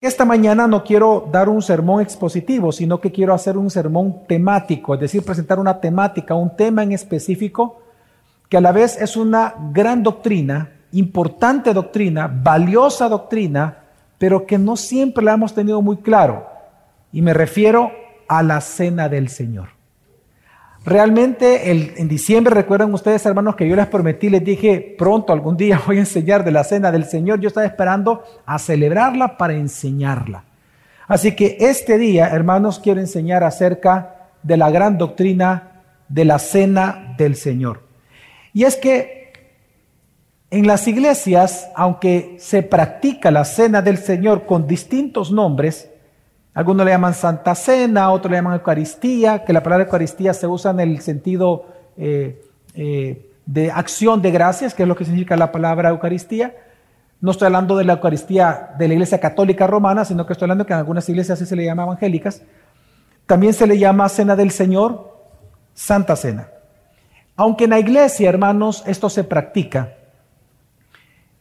Esta mañana no quiero dar un sermón expositivo, sino que quiero hacer un sermón temático, es decir, presentar una temática, un tema en específico, que a la vez es una gran doctrina, importante doctrina, valiosa doctrina, pero que no siempre la hemos tenido muy claro. Y me refiero a la cena del Señor. Realmente en diciembre, recuerdan ustedes hermanos que yo les prometí, les dije, pronto algún día voy a enseñar de la cena del Señor. Yo estaba esperando a celebrarla para enseñarla. Así que este día, hermanos, quiero enseñar acerca de la gran doctrina de la cena del Señor. Y es que en las iglesias, aunque se practica la cena del Señor con distintos nombres, algunos le llaman Santa Cena, otros le llaman Eucaristía, que la palabra Eucaristía se usa en el sentido eh, eh, de acción de gracias, que es lo que significa la palabra Eucaristía. No estoy hablando de la Eucaristía de la Iglesia Católica Romana, sino que estoy hablando que en algunas iglesias así se le llama evangélicas. También se le llama Cena del Señor, Santa Cena. Aunque en la iglesia, hermanos, esto se practica,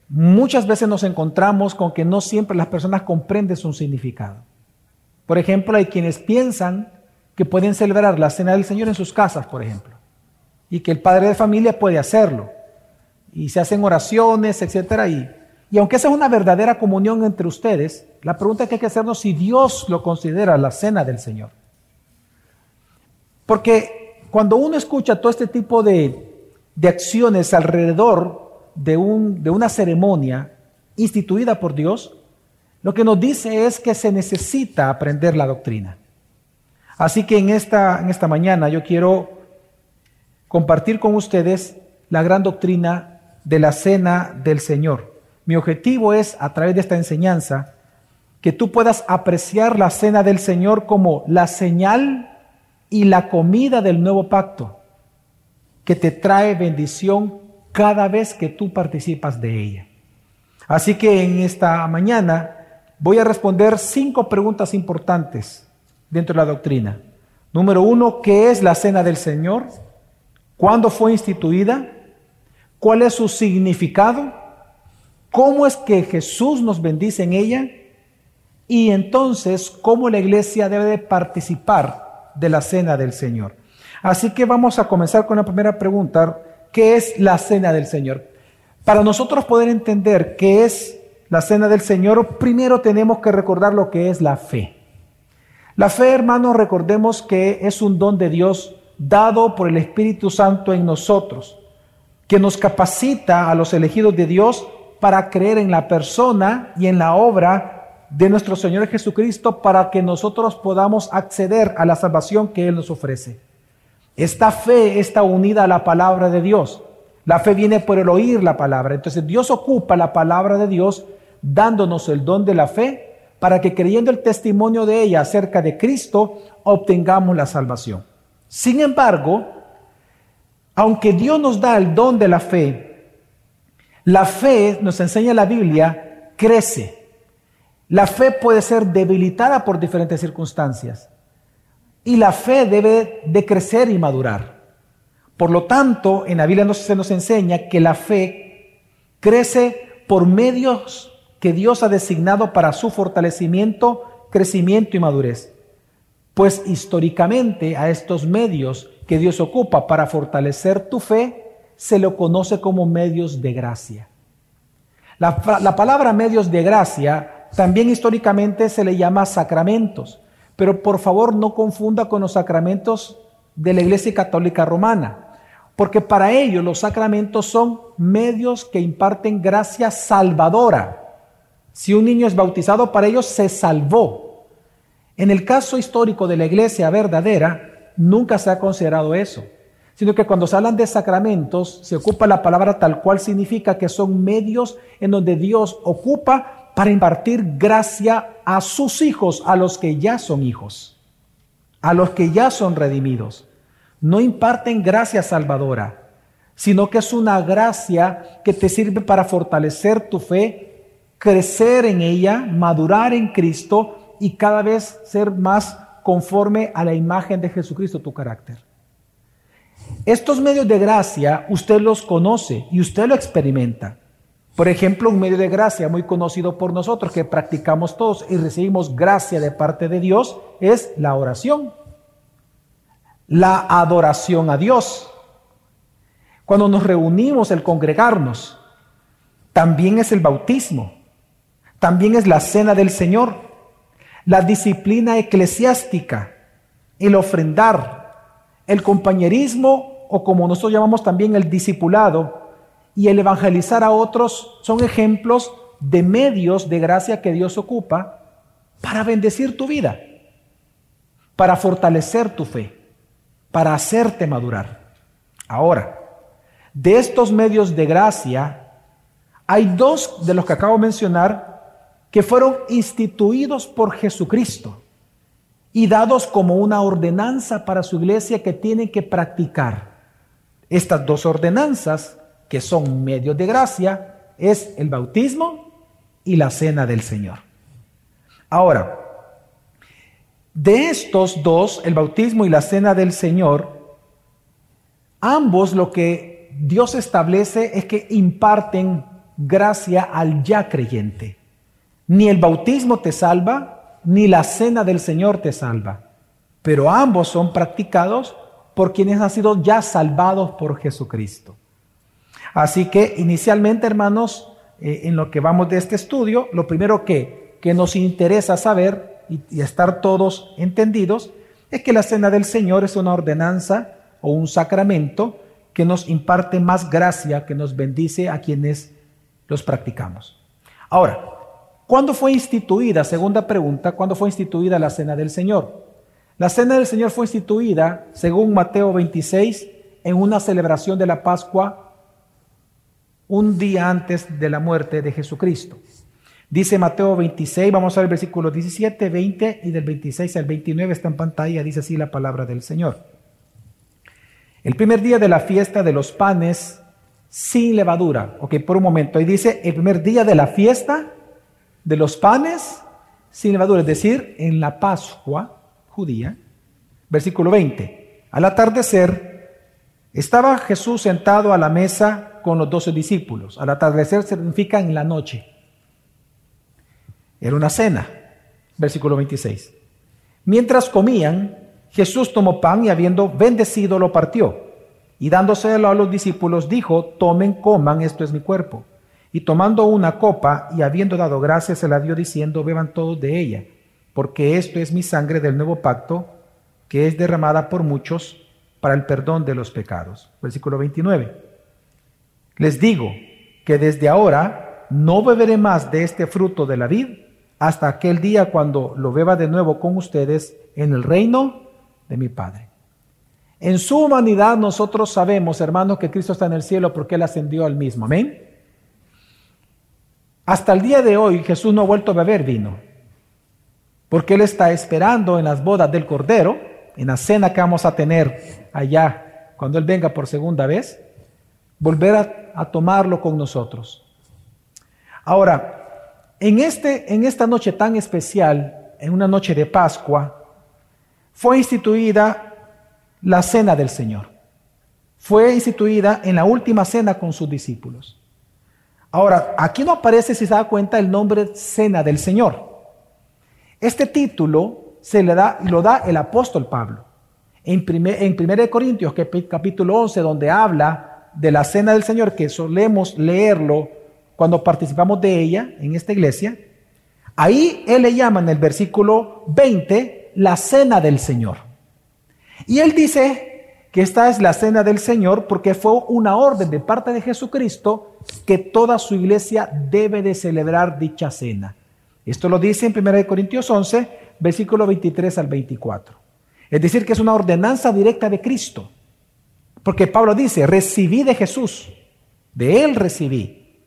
muchas veces nos encontramos con que no siempre las personas comprenden su significado. Por ejemplo, hay quienes piensan que pueden celebrar la cena del Señor en sus casas, por ejemplo, y que el padre de familia puede hacerlo, y se hacen oraciones, etcétera, y, y aunque esa es una verdadera comunión entre ustedes, la pregunta que hay que hacernos si Dios lo considera la cena del Señor. Porque cuando uno escucha todo este tipo de, de acciones alrededor de, un, de una ceremonia instituida por Dios, lo que nos dice es que se necesita aprender la doctrina. Así que en esta, en esta mañana yo quiero compartir con ustedes la gran doctrina de la cena del Señor. Mi objetivo es, a través de esta enseñanza, que tú puedas apreciar la cena del Señor como la señal y la comida del nuevo pacto, que te trae bendición cada vez que tú participas de ella. Así que en esta mañana voy a responder cinco preguntas importantes dentro de la doctrina. Número uno, ¿qué es la cena del Señor? ¿Cuándo fue instituida? ¿Cuál es su significado? ¿Cómo es que Jesús nos bendice en ella? Y entonces, ¿cómo la iglesia debe de participar de la cena del Señor? Así que vamos a comenzar con la primera pregunta. ¿Qué es la cena del Señor? Para nosotros poder entender qué es la cena del Señor, primero tenemos que recordar lo que es la fe. La fe, hermanos, recordemos que es un don de Dios dado por el Espíritu Santo en nosotros, que nos capacita a los elegidos de Dios para creer en la persona y en la obra de nuestro Señor Jesucristo para que nosotros podamos acceder a la salvación que Él nos ofrece. Esta fe está unida a la palabra de Dios. La fe viene por el oír la palabra. Entonces Dios ocupa la palabra de Dios dándonos el don de la fe para que creyendo el testimonio de ella acerca de Cristo obtengamos la salvación. Sin embargo, aunque Dios nos da el don de la fe, la fe, nos enseña la Biblia, crece. La fe puede ser debilitada por diferentes circunstancias y la fe debe de crecer y madurar. Por lo tanto, en la Biblia se nos enseña que la fe crece por medios que Dios ha designado para su fortalecimiento, crecimiento y madurez. Pues históricamente a estos medios que Dios ocupa para fortalecer tu fe, se lo conoce como medios de gracia. La, la, palabra medios de gracia también históricamente se le llama sacramentos, pero por favor no confunda con los sacramentos de la Iglesia Católica Romana, porque para ellos los sacramentos son medios que imparten gracia salvadora si un niño es bautizado, para ellos se salvó. En el caso histórico de la iglesia verdadera, nunca se ha considerado eso, sino que cuando se hablan de sacramentos, se ocupa la palabra tal cual significa que son medios en donde Dios ocupa para impartir gracia a sus hijos, a los que ya son hijos, a los que ya son redimidos. No imparten gracia salvadora, sino que es una gracia que te sirve para fortalecer tu fe crecer en ella, madurar en Cristo y cada vez ser más conforme a la imagen de Jesucristo tu carácter. Estos medios de gracia usted los conoce y usted lo experimenta. Por ejemplo, un medio de gracia muy conocido por nosotros que practicamos todos y recibimos gracia de parte de Dios es la oración, la adoración a Dios. Cuando nos reunimos, el congregarnos, también es el bautismo, también es la cena del Señor, la disciplina eclesiástica, el ofrendar, el compañerismo o como nosotros llamamos también el discipulado y el evangelizar a otros son ejemplos de medios de gracia que Dios ocupa para bendecir tu vida, para fortalecer tu fe, para hacerte madurar. Ahora, de estos medios de gracia, hay dos de los que acabo de mencionar que fueron instituidos por Jesucristo y dados como una ordenanza para su iglesia que tienen que practicar. Estas dos ordenanzas, que son medios de gracia, es el bautismo y la cena del Señor. Ahora, de estos dos, el bautismo y la cena del Señor, ambos lo que Dios establece es que imparten gracia al ya creyente. Ni el bautismo te salva, ni la cena del Señor te salva, pero ambos son practicados por quienes han sido ya salvados por Jesucristo. Así que inicialmente, hermanos, eh, en lo que vamos de este estudio, lo primero que, que nos interesa saber y, y estar todos entendidos es que la cena del Señor es una ordenanza o un sacramento que nos imparte más gracia, que nos bendice a quienes los practicamos. Ahora, ¿cuándo fue instituida? Segunda pregunta, ¿cuándo fue instituida la Cena del Señor? La Cena del Señor fue instituida, según Mateo 26, en una celebración de la Pascua un día antes de la muerte de Jesucristo. Dice Mateo 26, vamos a ver el versículo 17, 20 y del 26 al 29 está en pantalla, dice así la palabra del Señor. El primer día de la fiesta de los panes sin levadura. Ok, por un momento. Ahí dice el primer día de la fiesta de los panes sin levadura, es decir, en la Pascua judía. Versículo 20. Al atardecer estaba Jesús sentado a la mesa con los doce discípulos. Al atardecer significa en la noche. Era una cena. Versículo 26. Mientras comían, Jesús tomó pan y habiendo bendecido lo partió. Y dándoselo a los discípulos dijo, tomen, coman, esto es mi cuerpo. Y tomando una copa y habiendo dado gracias, se la dio diciendo, beban todos de ella, porque esto es mi sangre del nuevo pacto, que es derramada por muchos para el perdón de los pecados. Versículo 29. Les digo que desde ahora no beberé más de este fruto de la vid hasta aquel día cuando lo beba de nuevo con ustedes en el reino de mi Padre. En su humanidad nosotros sabemos, hermanos, que Cristo está en el cielo porque Él ascendió al mismo. Amén. Hasta el día de hoy Jesús no ha vuelto a beber vino, porque Él está esperando en las bodas del Cordero, en la cena que vamos a tener allá cuando Él venga por segunda vez, volver a, tomarlo con nosotros. Ahora, en, este, en esta noche tan especial, en una noche de Pascua, fue instituida la cena del Señor. Fue instituida en la última cena con sus discípulos. Ahora, aquí no aparece, si se da cuenta, el nombre cena del Señor. Este título se le da, lo da el apóstol Pablo. En, primer, en 1 Corintios, capítulo 11, donde habla de la cena del Señor, que solemos leerlo cuando participamos de ella en esta iglesia, ahí él le llama en el versículo 20 la cena del Señor. Y él dice que esta es la cena del Señor porque fue una orden de parte de Jesucristo que toda su iglesia debe de celebrar dicha cena. Esto lo dice en 1 Corintios 11, versículo 23 al 24. Es decir, que es una ordenanza directa de Cristo. Porque Pablo dice, recibí de Jesús, de Él recibí,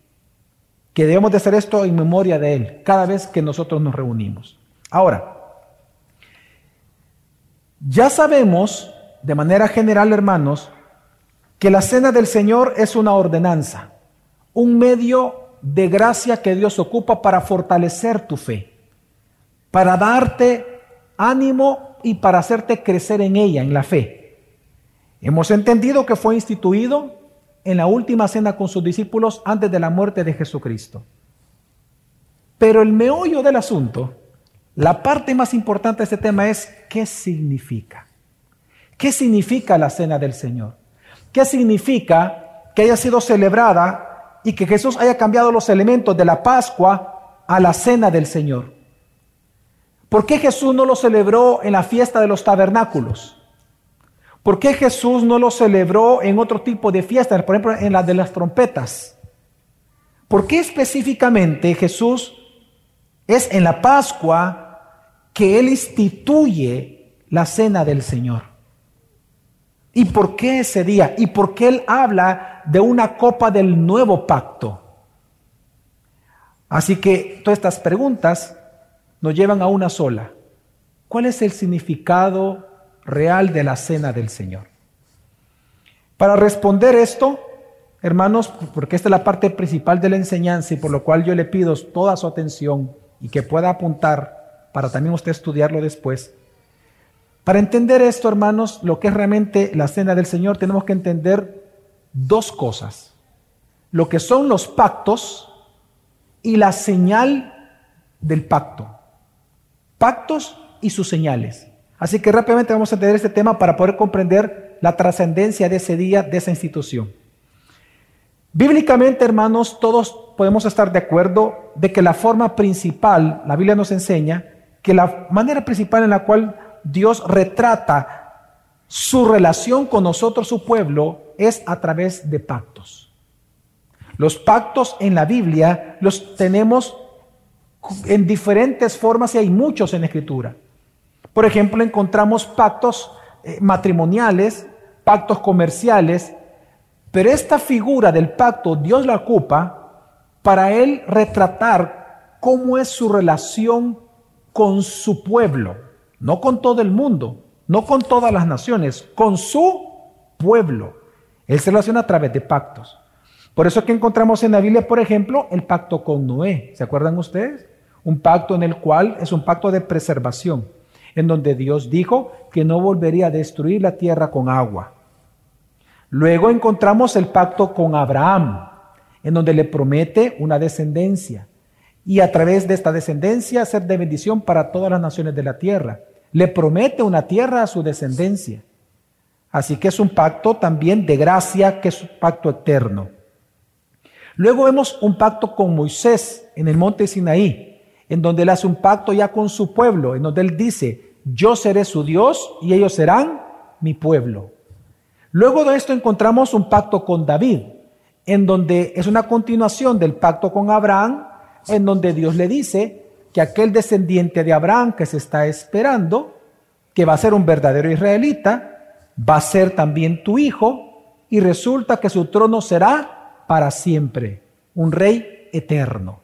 que debemos de hacer esto en memoria de Él cada vez que nosotros nos reunimos. Ahora, ya sabemos, de manera general, hermanos, que la cena del Señor es una ordenanza, un medio de gracia que Dios ocupa para fortalecer tu fe, para darte ánimo y para hacerte crecer en ella, en la fe. Hemos entendido que fue instituido en la última cena con sus discípulos antes de la muerte de Jesucristo. Pero el meollo del asunto, la parte más importante de este tema es qué significa. ¿Qué significa la cena del Señor? ¿Qué significa que haya sido celebrada y que Jesús haya cambiado los elementos de la Pascua a la cena del Señor? ¿Por qué Jesús no lo celebró en la fiesta de los tabernáculos? ¿Por qué Jesús no lo celebró en otro tipo de fiestas, por ejemplo, en la de las trompetas? ¿Por qué específicamente Jesús es en la Pascua que Él instituye la cena del Señor? ¿Y por qué ese día? ¿Y por qué Él habla de una copa del nuevo pacto? Así que todas estas preguntas nos llevan a una sola. ¿Cuál es el significado real de la cena del Señor? Para responder esto, hermanos, porque esta es la parte principal de la enseñanza y por lo cual yo le pido toda su atención y que pueda apuntar para también usted estudiarlo después. Para entender esto, hermanos, lo que es realmente la cena del Señor, tenemos que entender dos cosas. Lo que son los pactos y la señal del pacto. Pactos y sus señales. Así que rápidamente vamos a entender este tema para poder comprender la trascendencia de ese día, de esa institución. Bíblicamente, hermanos, todos podemos estar de acuerdo de que la forma principal, la Biblia nos enseña, que la manera principal en la cual Dios retrata su relación con nosotros, su pueblo, es a través de pactos. Los pactos en la Biblia los tenemos en diferentes formas y hay muchos en la Escritura. Por ejemplo, encontramos pactos eh, matrimoniales, pactos comerciales, pero esta figura del pacto Dios la ocupa para él retratar cómo es su relación con su pueblo, no con todo el mundo, no con todas las naciones, con su pueblo. Él se relaciona a través de pactos. Por eso es que encontramos en la Biblia, por ejemplo, el pacto con Noé. ¿Se acuerdan ustedes? Un pacto en el cual es un pacto de preservación, en donde Dios dijo que no volvería a destruir la tierra con agua. Luego encontramos el pacto con Abraham, en donde le promete una descendencia y a través de esta descendencia ser de bendición para todas las naciones de la tierra. Le promete una tierra a su descendencia. Así que es un pacto también de gracia, que es un pacto eterno. Luego vemos un pacto con Moisés en el monte Sinaí, en donde él hace un pacto ya con su pueblo, en donde él dice, yo seré su Dios y ellos serán mi pueblo. Luego de esto encontramos un pacto con David, en donde es una continuación del pacto con Abraham, en donde Dios le dice que aquel descendiente de Abraham que se está esperando, que va a ser un verdadero israelita, va a ser también tu hijo, y resulta que su trono será para siempre, un rey eterno.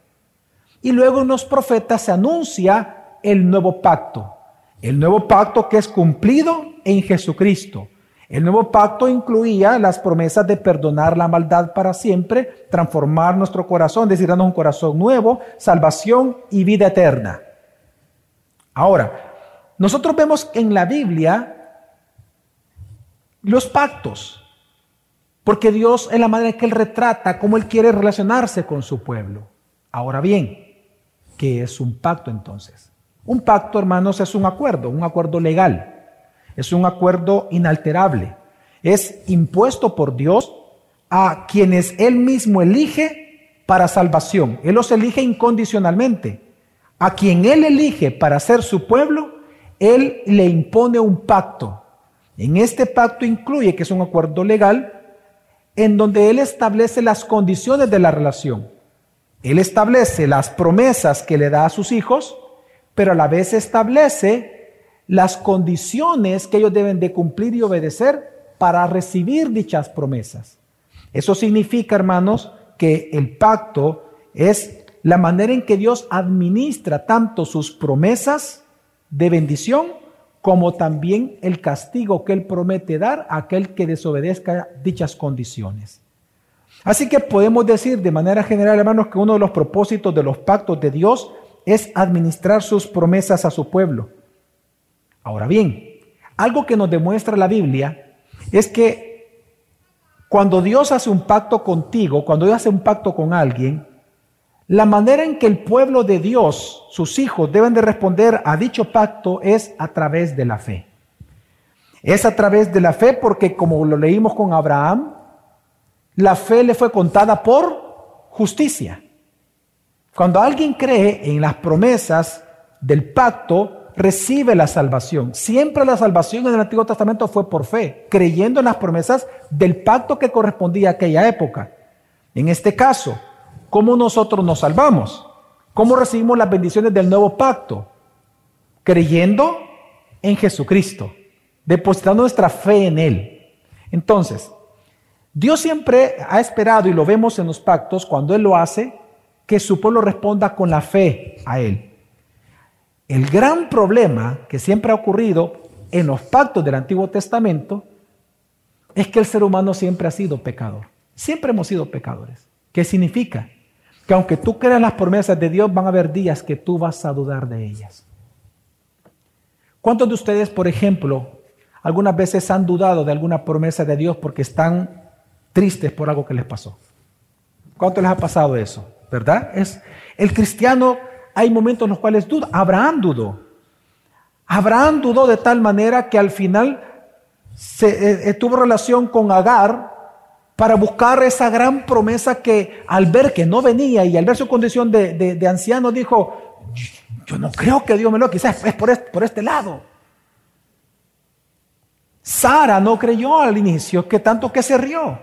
Y luego en los profetas se anuncia el nuevo pacto, el nuevo pacto que es cumplido en Jesucristo el nuevo pacto incluía las promesas de perdonar la maldad para siempre, transformar nuestro corazón, decir, un corazón nuevo, salvación y vida eterna. Ahora, nosotros vemos en la Biblia los pactos, porque Dios es la manera en que Él retrata cómo Él quiere relacionarse con su pueblo. Ahora bien, ¿qué es un pacto entonces? Un pacto, hermanos, es un acuerdo, un acuerdo legal. Es un acuerdo inalterable. Es impuesto por Dios a quienes Él mismo elige para salvación. Él los elige incondicionalmente. A quien Él elige para ser su pueblo, Él le impone un pacto. En este pacto incluye, que es un acuerdo legal, en donde Él establece las condiciones de la relación. Él establece las promesas que le da a sus hijos, pero a la vez establece las condiciones que ellos deben de cumplir y obedecer para recibir dichas promesas. Eso significa, hermanos, que el pacto es la manera en que Dios administra tanto sus promesas de bendición como también el castigo que Él promete dar a aquel que desobedezca dichas condiciones. Así que podemos decir de manera general, hermanos, que uno de los propósitos de los pactos de Dios es administrar sus promesas a su pueblo. Ahora bien, algo que nos demuestra la Biblia es que Cuando Dios hace un pacto contigo, cuando Dios hace un pacto con alguien, la manera en que el pueblo de Dios, sus hijos, deben de responder a dicho pacto es a través de la fe. Es a través de la fe porque como lo leímos con Abraham, la fe le fue contada por justicia. Cuando alguien cree en las promesas del pacto, recibe la salvación. Siempre la salvación en el Antiguo Testamento fue por fe, creyendo en las promesas del pacto que correspondía a aquella época. En este caso, ¿cómo nosotros nos salvamos? ¿Cómo recibimos las bendiciones del nuevo pacto? Creyendo en Jesucristo, depositando nuestra fe en Él. Entonces, Dios siempre ha esperado, y lo vemos en los pactos, cuando Él lo hace, que su pueblo responda con la fe a Él. El gran problema que siempre ha ocurrido en los pactos del Antiguo Testamento es que el ser humano siempre ha sido pecador. Siempre hemos sido pecadores. ¿Qué significa? Que aunque tú creas las promesas de Dios, van a haber días que tú vas a dudar de ellas. ¿Cuántos de ustedes, por ejemplo, algunas veces han dudado de alguna promesa de Dios porque están tristes por algo que les pasó. ¿Cuánto les ha pasado eso? ¿Verdad? Es el cristiano hay momentos en los cuales duda. Abraham dudó. Abraham dudó de tal manera que al final eh, eh, tuvo relación con Agar para buscar esa gran promesa que al ver que no venía y al ver su condición de, anciano dijo, yo no creo que Dios me lo, quizás es por por este lado. Sara no creyó al inicio, que tanto que se rió.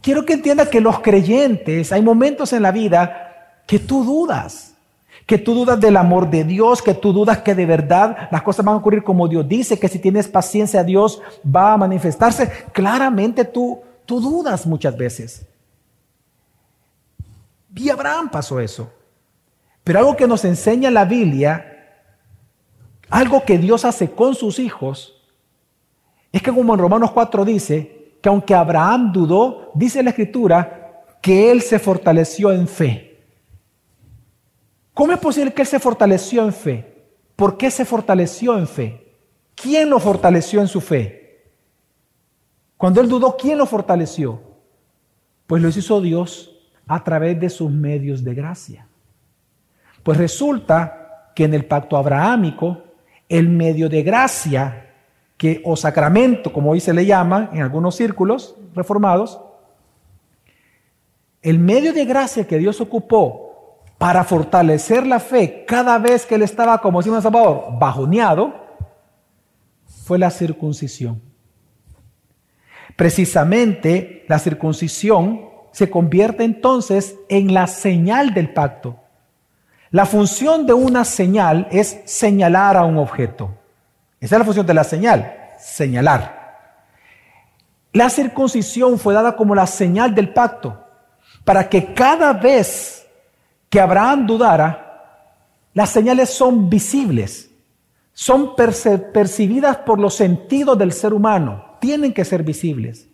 Quiero que entienda que los creyentes, hay momentos en la vida que tú dudas, que tú dudas del amor de Dios, que tú dudas que de verdad las cosas van a ocurrir como Dios dice, que si tienes paciencia Dios va a manifestarse. Claramente tú, tú dudas muchas veces. Y Abraham pasó eso. Pero algo que nos enseña la Biblia, algo que Dios hace con sus hijos, es que como en Romanos 4 dice, que aunque Abraham dudó, dice la escritura que él se fortaleció en fe. ¿Cómo es posible que él se fortaleció en fe? ¿Por qué se fortaleció en fe? ¿Quién lo fortaleció en su fe? Cuando él dudó, ¿quién lo fortaleció? Pues lo hizo Dios a través de sus medios de gracia. Pues resulta que en el pacto abrahámico, el medio de gracia que, o sacramento, como hoy se le llama en algunos círculos reformados, el medio de gracia que Dios ocupó para fortalecer la fe cada vez que él estaba, como decimos en Salvador, bajoneado, fue la circuncisión. Precisamente la circuncisión se convierte entonces en la señal del pacto. La función de una señal es señalar a un objeto. Esa es la función de la señal, señalar. La circuncisión fue dada como la señal del pacto, para que cada vez que Abraham dudara, las señales son visibles, son percibidas por los sentidos del ser humano, tienen que ser visibles,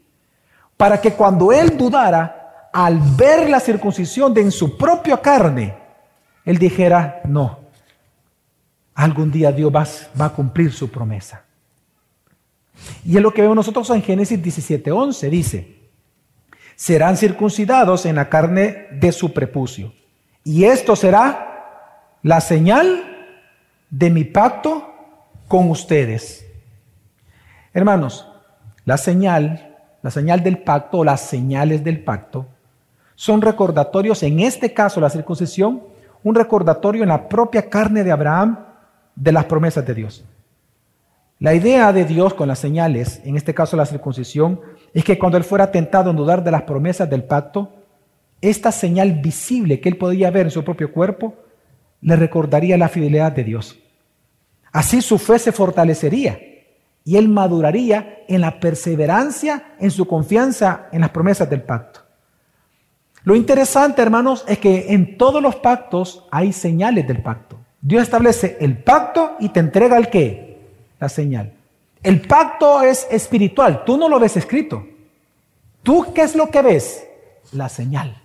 para que cuando él dudara, al ver la circuncisión de en su propia carne, él dijera, no, algún día Dios va, a cumplir su promesa. Y es lo que vemos nosotros en Génesis 17:11. Dice, serán circuncidados en la carne de su prepucio. Y esto será la señal de mi pacto con ustedes. Hermanos, la señal, la señal del pacto o las señales del pacto son recordatorios, en este caso la circuncisión, un recordatorio en la propia carne de Abraham de las promesas de Dios. La idea de Dios con las señales, en este caso la circuncisión, es que cuando él fuera tentado en dudar de las promesas del pacto, esta señal visible que él podía ver en su propio cuerpo le recordaría la fidelidad de Dios. Así su fe se fortalecería y él maduraría en la perseverancia, en su confianza en las promesas del pacto. Lo interesante, hermanos, es que en todos los pactos hay señales del pacto. Dios establece el pacto y te entrega el qué? La señal. El pacto es espiritual, tú no lo ves escrito. ¿Tú qué es lo que ves? La señal.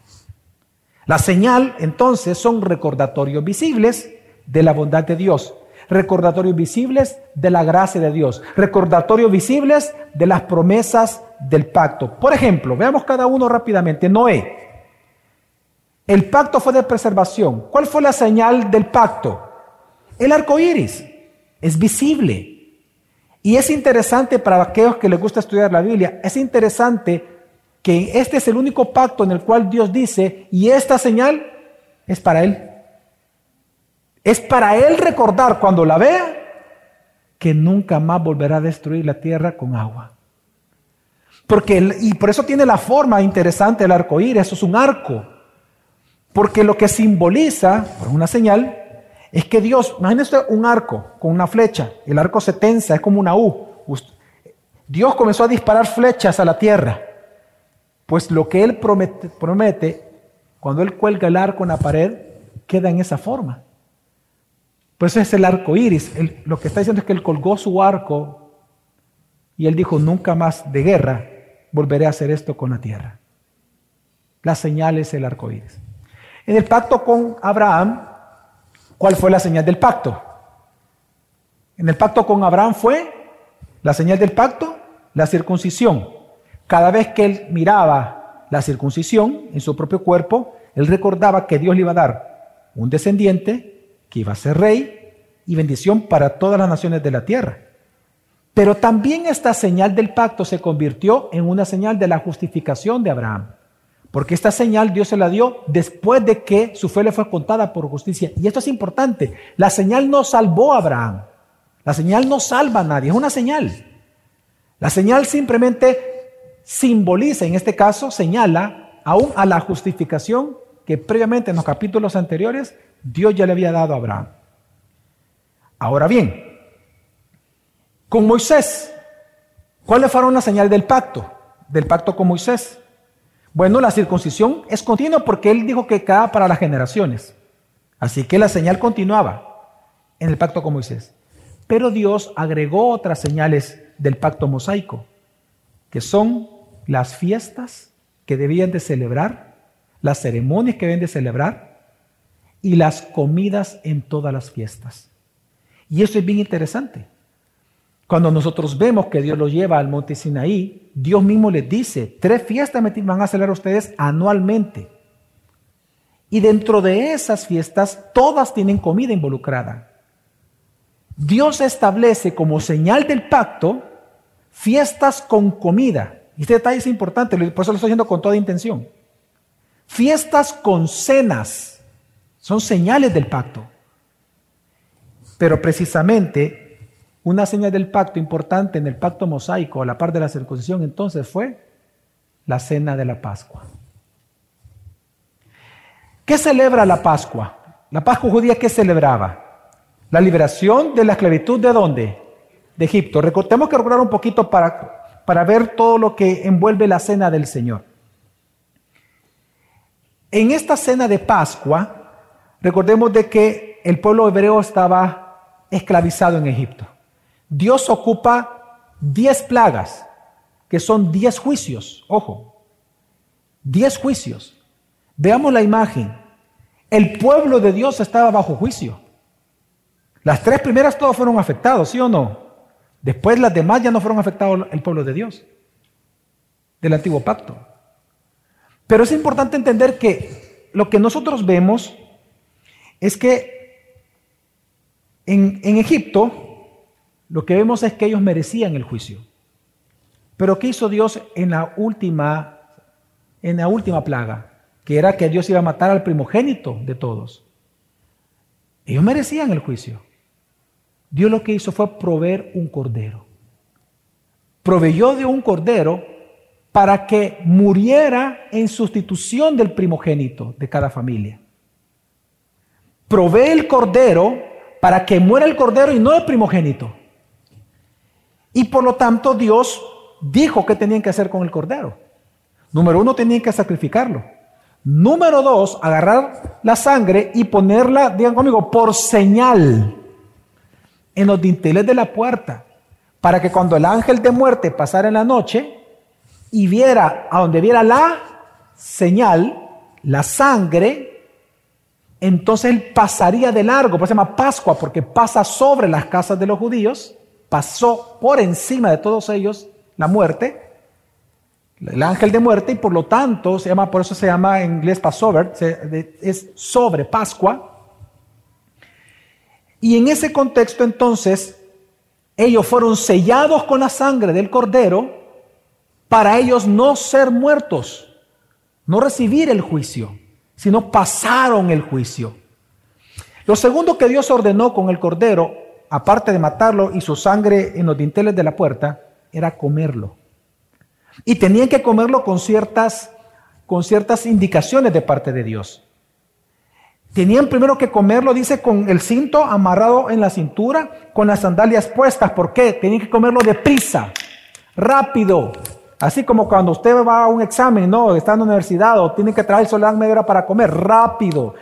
La señal entonces son recordatorios visibles de la bondad de Dios. recordatorios visibles de la gracia de Dios, recordatorios visibles de las promesas del pacto. Por ejemplo, veamos cada uno rápidamente. Noé. El pacto fue de preservación. ¿Cuál fue la señal del pacto? El arco iris. Es visible. Y es interesante para aquellos que les gusta estudiar la Biblia, es interesante que este es el único pacto en el cual Dios dice, y esta señal es para Él. Es para Él recordar cuando la vea que nunca más volverá a destruir la tierra con agua. Porque, y por eso tiene la forma interesante el arco iris, eso es un arco. Porque lo que simboliza, por una señal, es que Dios, imagínense un arco con una flecha, el arco se tensa, es como una U. Dios comenzó a disparar flechas a la tierra. Pues lo que Él promete, cuando Él cuelga el arco en la pared, queda en esa forma. Pues es el arco iris. lo que está diciendo es que Él colgó su arco y Él dijo: Nunca más de guerra volveré a hacer esto con la tierra. La señal es el arco iris. En el pacto con Abraham, ¿cuál fue la señal del pacto? En el pacto con Abraham fue la señal del pacto, la circuncisión. Cada vez que él miraba la circuncisión en su propio cuerpo, él recordaba que Dios le iba a dar un descendiente que iba a ser rey y bendición para todas las naciones de la tierra. Pero también esta señal del pacto se convirtió en una señal de la justificación de Abraham. Porque esta señal Dios se la dio después de que su fe le fue contada por justicia. Y esto es importante. La señal no salvó a Abraham. La señal no salva a nadie. Es una señal. La señal simplemente simboliza, en este caso, señala aún a la justificación que previamente en los capítulos anteriores Dios ya le había dado a Abraham. Ahora bien, con Moisés, ¿cuál fue la señal del pacto? Del pacto con Moisés. Bueno, la circuncisión es continua porque él dijo que cada para las generaciones. Así que la señal continuaba en el pacto con Moisés. Pero Dios agregó otras señales del pacto mosaico, que son las fiestas que debían de celebrar, las ceremonias que debían de celebrar y las comidas en todas las fiestas. Y eso es bien interesante. Cuando nosotros vemos que Dios lo lleva al monte Sinaí, Dios mismo les dice, tres fiestas van a celebrar ustedes anualmente. Y dentro de esas fiestas, todas tienen comida involucrada. Dios establece como señal del pacto fiestas con comida. Y este detalle es importante, por eso lo estoy haciendo con toda intención. Fiestas con cenas son señales del pacto. Pero precisamente una señal del pacto importante en el pacto mosaico, a la par de la circuncisión, entonces fue la cena de la Pascua. ¿Qué celebra la Pascua? La Pascua judía, ¿qué celebraba? La liberación de la esclavitud de dónde? De Egipto. Tenemos que recordar un poquito para para ver todo lo que envuelve la cena del Señor. En esta cena de Pascua, recordemos de que el pueblo hebreo estaba esclavizado en Egipto. Dios ocupa diez plagas, que son diez juicios, ojo, diez juicios. Veamos la imagen. El pueblo de Dios estaba bajo juicio. Las tres primeras todos fueron afectados, ¿sí o no? Después las demás ya no fueron afectados el pueblo de Dios, del antiguo pacto. Pero es importante entender que lo que nosotros vemos es que en, en Egipto lo que vemos es que ellos merecían el juicio. Pero ¿qué hizo Dios en la última, en la última plaga? Que era que Dios iba a matar al primogénito de todos. Ellos merecían el juicio. Dios lo que hizo fue proveer un cordero. Proveyó de un cordero para que muriera en sustitución del primogénito de cada familia. Provee el cordero para que muera el cordero y no el primogénito. Y por lo tanto Dios dijo que tenían que hacer con el cordero. Número uno, tenían que sacrificarlo. Número dos, agarrar la sangre y ponerla, digan conmigo, por señal en los dinteles de la puerta, para que cuando el ángel de muerte pasara en la noche y viera a donde viera la señal, la sangre, entonces él pasaría de largo, por eso se llama Pascua, porque pasa sobre las casas de los judíos, pasó por encima de todos ellos la muerte, el ángel de muerte, y por lo tanto se llama, por eso se llama en inglés Passover, es sobre Pascua. Y en ese contexto entonces, ellos fueron sellados con la sangre del cordero para ellos no ser muertos, no recibir el juicio, sino pasaron el juicio. Lo segundo que Dios ordenó con el cordero, aparte de matarlo y su sangre en los dinteles de la puerta, era comerlo. Y tenían que comerlo con ciertas, con ciertas indicaciones de parte de Dios. Tenían primero que comerlo, dice, con el cinto amarrado en la cintura, con las sandalias puestas. ¿Por qué? Tenían que comerlo deprisa, rápido. Así como cuando usted va a un examen, no, está en la universidad o tiene que traer solo media para comer, rápido.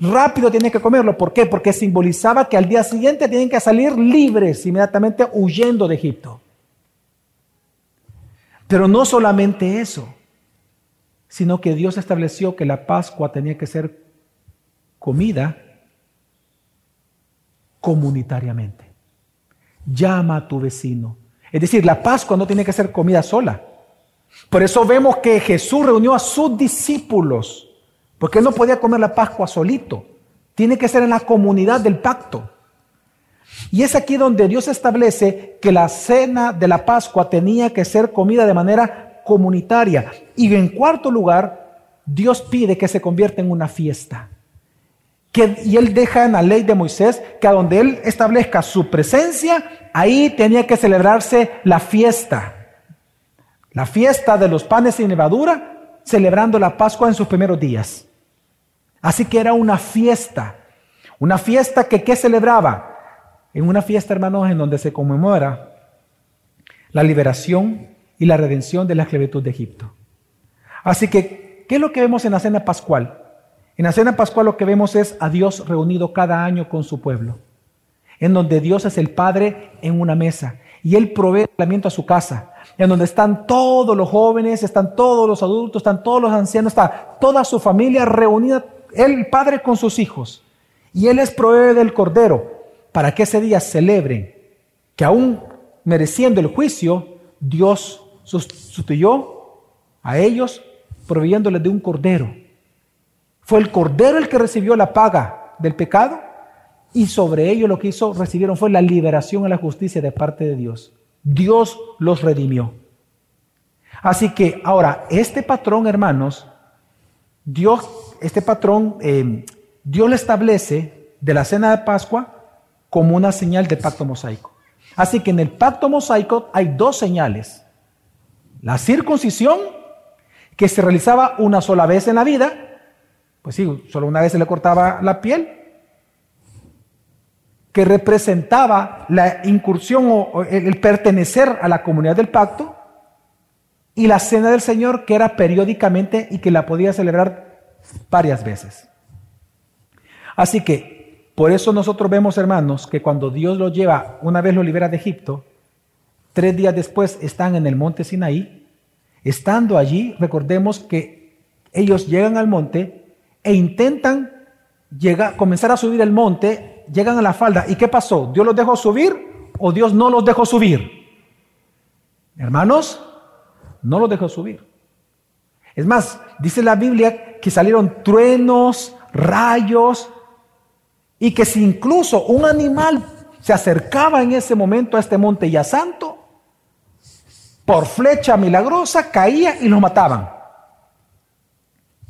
Rápido tiene que comerlo. ¿Por qué? Porque simbolizaba que al día siguiente tienen que salir libres, inmediatamente huyendo de Egipto. Pero no solamente eso, sino que Dios estableció que la Pascua tenía que ser comida comunitariamente. Llama a tu vecino. Es decir, la Pascua no tiene que ser comida sola. Por eso vemos que Jesús reunió a sus discípulos, porque él no podía comer la Pascua solito. Tiene que ser en la comunidad del pacto. Y es aquí donde Dios establece que la cena de la Pascua tenía que ser comida de manera comunitaria. Y en cuarto lugar, Dios pide que se convierta en una fiesta. Y él deja en la ley de Moisés que a donde él establezca su presencia, ahí tenía que celebrarse la fiesta. La fiesta de los panes sin levadura, celebrando la Pascua en sus primeros días. Así que era una fiesta. Una fiesta que ¿qué celebraba? en una fiesta, hermanos, en donde se conmemora la liberación y la redención de la esclavitud de Egipto. Así que, ¿qué es lo que vemos en la cena pascual? En la cena pascual lo que vemos es a Dios reunido cada año con su pueblo, en donde Dios es el Padre en una mesa y Él provee alimento a su casa, en donde están todos los jóvenes, están todos los adultos, están todos los ancianos, está toda su familia reunida, el Padre con sus hijos. Y Él es proveedor del Cordero, para que ese día celebren que aún mereciendo el juicio, Dios sustituyó a ellos proveyéndoles de un cordero. Fue el cordero el que recibió la paga del pecado y sobre ello lo que hizo, recibieron fue la liberación a la justicia de parte de Dios. Dios los redimió. Así que ahora, este patrón, hermanos, Dios, este patrón, eh, Dios le establece de la cena de Pascua como una señal de pacto mosaico. Así que en el pacto mosaico hay dos señales. La circuncisión, que se realizaba una sola vez en la vida, pues sí, solo una vez se le cortaba la piel, que representaba la incursión o el pertenecer a la comunidad del pacto, y la cena del Señor, que era periódicamente y que la podía celebrar varias veces. Así que por eso nosotros vemos, hermanos, que cuando Dios los lleva, una vez lo libera de Egipto, tres días después están en el monte Sinaí. Estando allí, recordemos que ellos llegan al monte e intentan llegar, comenzar a subir el monte, llegan a la falda. ¿Y qué pasó? ¿Dios los dejó subir o Dios no los dejó subir? Hermanos, no los dejó subir. Es más, dice la Biblia que salieron truenos, rayos, y que si incluso un animal se acercaba en ese momento a este monte ya santo, por flecha milagrosa caía y lo mataban.